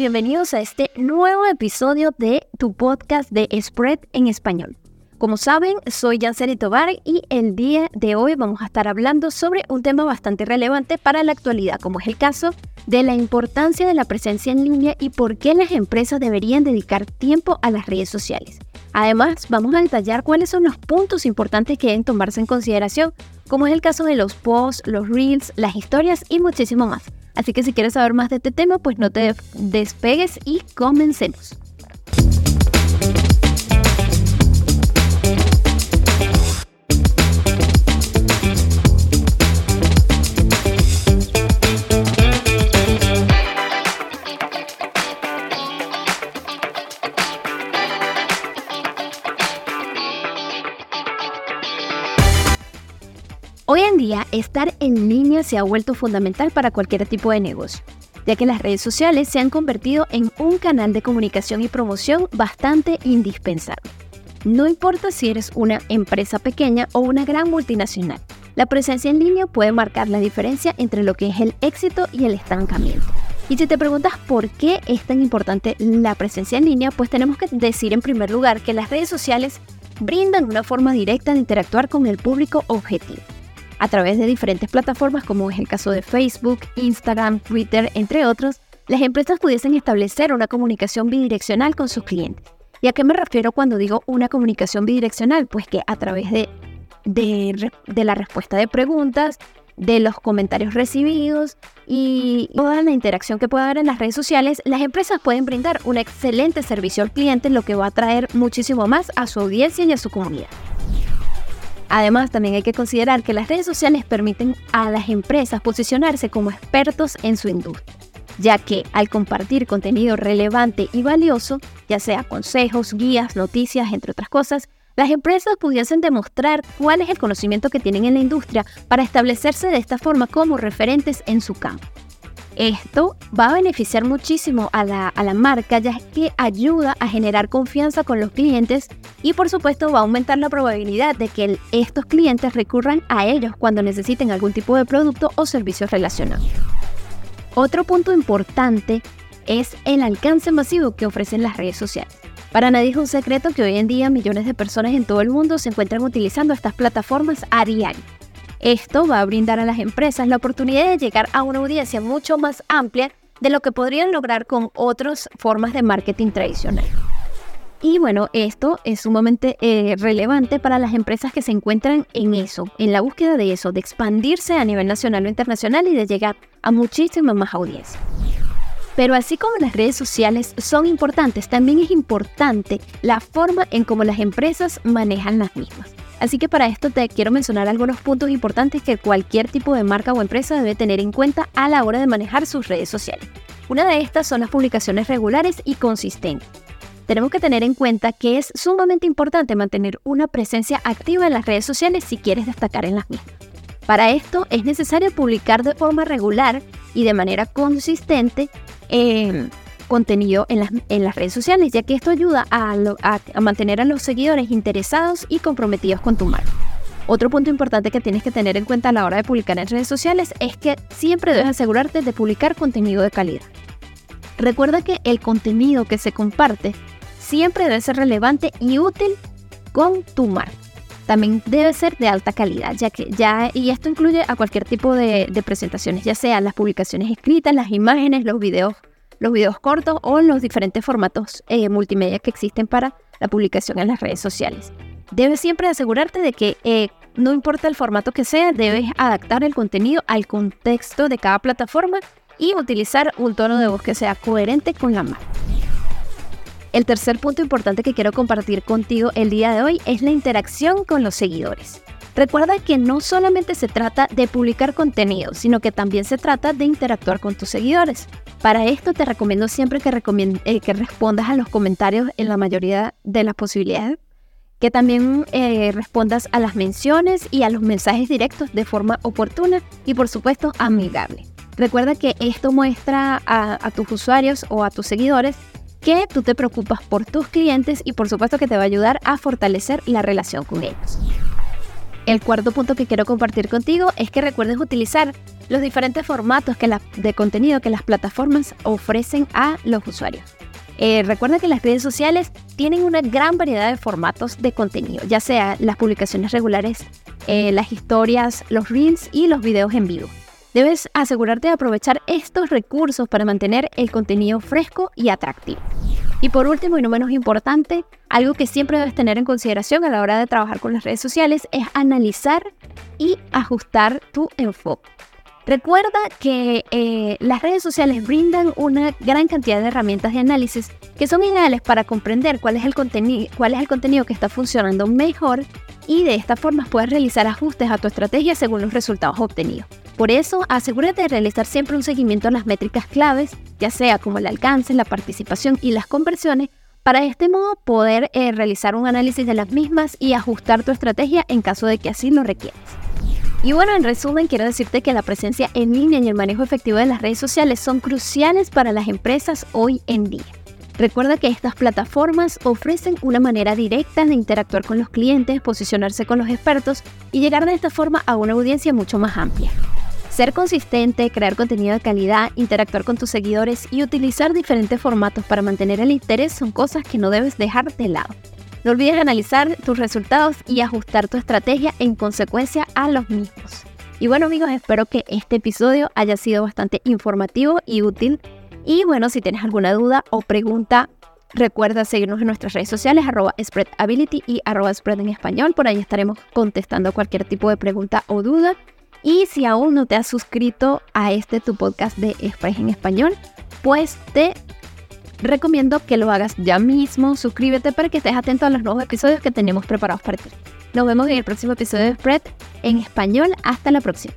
bienvenidos a este nuevo episodio de tu podcast de Spread en español. Como saben, soy Janseri Tobar y el día de hoy vamos a estar hablando sobre un tema bastante relevante para la actualidad, como es el caso de la importancia de la presencia en línea y por qué las empresas deberían dedicar tiempo a las redes sociales. Además, vamos a detallar cuáles son los puntos importantes que deben tomarse en consideración, como es el caso de los posts, los reels, las historias y muchísimo más. Así que si quieres saber más de este tema, pues no te despegues y comencemos. Estar en línea se ha vuelto fundamental para cualquier tipo de negocio, ya que las redes sociales se han convertido en un canal de comunicación y promoción bastante indispensable. No importa si eres una empresa pequeña o una gran multinacional, la presencia en línea puede marcar la diferencia entre lo que es el éxito y el estancamiento. Y si te preguntas por qué es tan importante la presencia en línea, pues tenemos que decir en primer lugar que las redes sociales brindan una forma directa de interactuar con el público objetivo a través de diferentes plataformas como es el caso de Facebook, Instagram, Twitter, entre otros, las empresas pudiesen establecer una comunicación bidireccional con sus clientes. ¿Y a qué me refiero cuando digo una comunicación bidireccional? Pues que a través de, de, la respuesta de preguntas, de los comentarios recibidos y toda la interacción que pueda haber en las redes sociales, las empresas pueden brindar un excelente servicio al cliente, lo que va a traer muchísimo más a su audiencia y a su comunidad. Además, también hay que considerar que las redes sociales permiten a las empresas posicionarse como expertos en su industria, ya que al compartir contenido relevante y valioso, ya sea consejos, guías, noticias, entre otras cosas, las empresas pudiesen demostrar cuál es el conocimiento que tienen en la industria para establecerse de esta forma como referentes en su campo. Esto va a beneficiar muchísimo a la, marca ya que ayuda a generar confianza con los clientes y por supuesto va a aumentar la probabilidad de que estos clientes recurran a ellos cuando necesiten algún tipo de producto o servicio relacionado. Otro punto importante es el alcance masivo que ofrecen las redes sociales. Para nadie es un secreto que hoy en día millones de personas en todo el mundo se encuentran utilizando estas plataformas a diario. Esto va a brindar a las empresas la oportunidad de llegar a una audiencia mucho más amplia de lo que podrían lograr con otras formas de marketing tradicional. Y bueno, esto es sumamente eh, relevante para las empresas que se encuentran en eso, en la búsqueda de eso, de expandirse a nivel nacional o internacional y de llegar a muchísimas más audiencias. Pero así como las redes sociales son importantes, también es importante la forma en cómo las empresas manejan las mismas. Así que para esto te quiero mencionar algunos puntos importantes que cualquier tipo de marca o empresa debe tener en cuenta a la hora de manejar sus redes sociales. Una de estas son las publicaciones regulares y consistentes. Tenemos que tener en cuenta que es sumamente importante mantener una presencia activa en las redes sociales si quieres destacar en las mismas. Para esto es necesario publicar de forma regular y de manera consistente eh, contenido en las, en las redes sociales, ya que esto ayuda a, a, mantener a los seguidores interesados y comprometidos con tu marca. Otro punto importante que tienes que tener en cuenta a la hora de publicar en redes sociales es que siempre debes asegurarte de publicar contenido de calidad. Recuerda que el contenido que se comparte siempre debe ser relevante y útil con tu marca. También debe ser de alta calidad, ya que ya, y esto incluye a cualquier tipo de, de presentaciones, ya sean las publicaciones escritas, las imágenes, los videos los videos cortos o los diferentes formatos eh, multimedia que existen para la publicación en las redes sociales. Debes siempre asegurarte de que eh, no importa el formato que sea, debes adaptar el contenido al contexto de cada plataforma y utilizar un tono de voz que sea coherente con la marca. El tercer punto importante que quiero compartir contigo el día de hoy es la interacción con los seguidores. Recuerda que no solamente se trata de publicar contenido, sino que también se trata de interactuar con tus seguidores. Para esto te recomiendo siempre que, eh, que respondas a los comentarios en la mayoría de las posibilidades, que también eh, respondas a las menciones y a los mensajes directos de forma oportuna y por supuesto amigable. Recuerda que esto muestra a tus usuarios o a tus seguidores que tú te preocupas por tus clientes y por supuesto que te va a ayudar a fortalecer la relación con ellos. El cuarto punto que quiero compartir contigo es que recuerdes utilizar los diferentes formatos que de contenido que las plataformas ofrecen a los usuarios. Eh, recuerda que las redes sociales tienen una gran variedad de formatos de contenido, ya sea las publicaciones regulares, eh, las historias, los reels y los videos en vivo. Debes asegurarte de aprovechar estos recursos para mantener el contenido fresco y atractivo. Y por último y no menos importante, algo que siempre debes tener en consideración a la hora de trabajar con las redes sociales es analizar y ajustar tu enfoque. Recuerda que eh, las redes sociales brindan una gran cantidad de herramientas de análisis que son ideales para comprender cuál es el, cuál es el contenido que está funcionando mejor y de esta forma puedes realizar ajustes a tu estrategia según los resultados obtenidos. Por eso, asegúrate de realizar siempre un seguimiento a las métricas claves, ya sea como el alcance, la participación y las conversiones, para de este modo poder eh, realizar un análisis de las mismas y ajustar tu estrategia en caso de que así lo requieras. Y bueno, en resumen, quiero decirte que la presencia en línea y el manejo efectivo de las redes sociales son cruciales para las empresas hoy en día. Recuerda que estas plataformas ofrecen una manera directa de interactuar con los clientes, posicionarse con los expertos y llegar de esta forma a una audiencia mucho más amplia. Ser consistente, crear contenido de calidad, interactuar con tus seguidores y utilizar diferentes formatos para mantener el interés son cosas que no debes dejar de lado. No olvides analizar tus resultados y ajustar tu estrategia en consecuencia a los mismos. Y bueno amigos, espero que este episodio haya sido bastante informativo y útil. Y bueno, si tienes alguna duda o pregunta, recuerda seguirnos en nuestras redes sociales, arroba spreadability y arroba spread en español. Por ahí estaremos contestando cualquier tipo de pregunta o duda. Y si aún no te has suscrito a este tu podcast de Express en español, pues te recomiendo que lo hagas ya mismo. Suscríbete para que estés atento a los nuevos episodios que tenemos preparados para ti. Nos vemos en el próximo episodio de Spread en español. Hasta la próxima.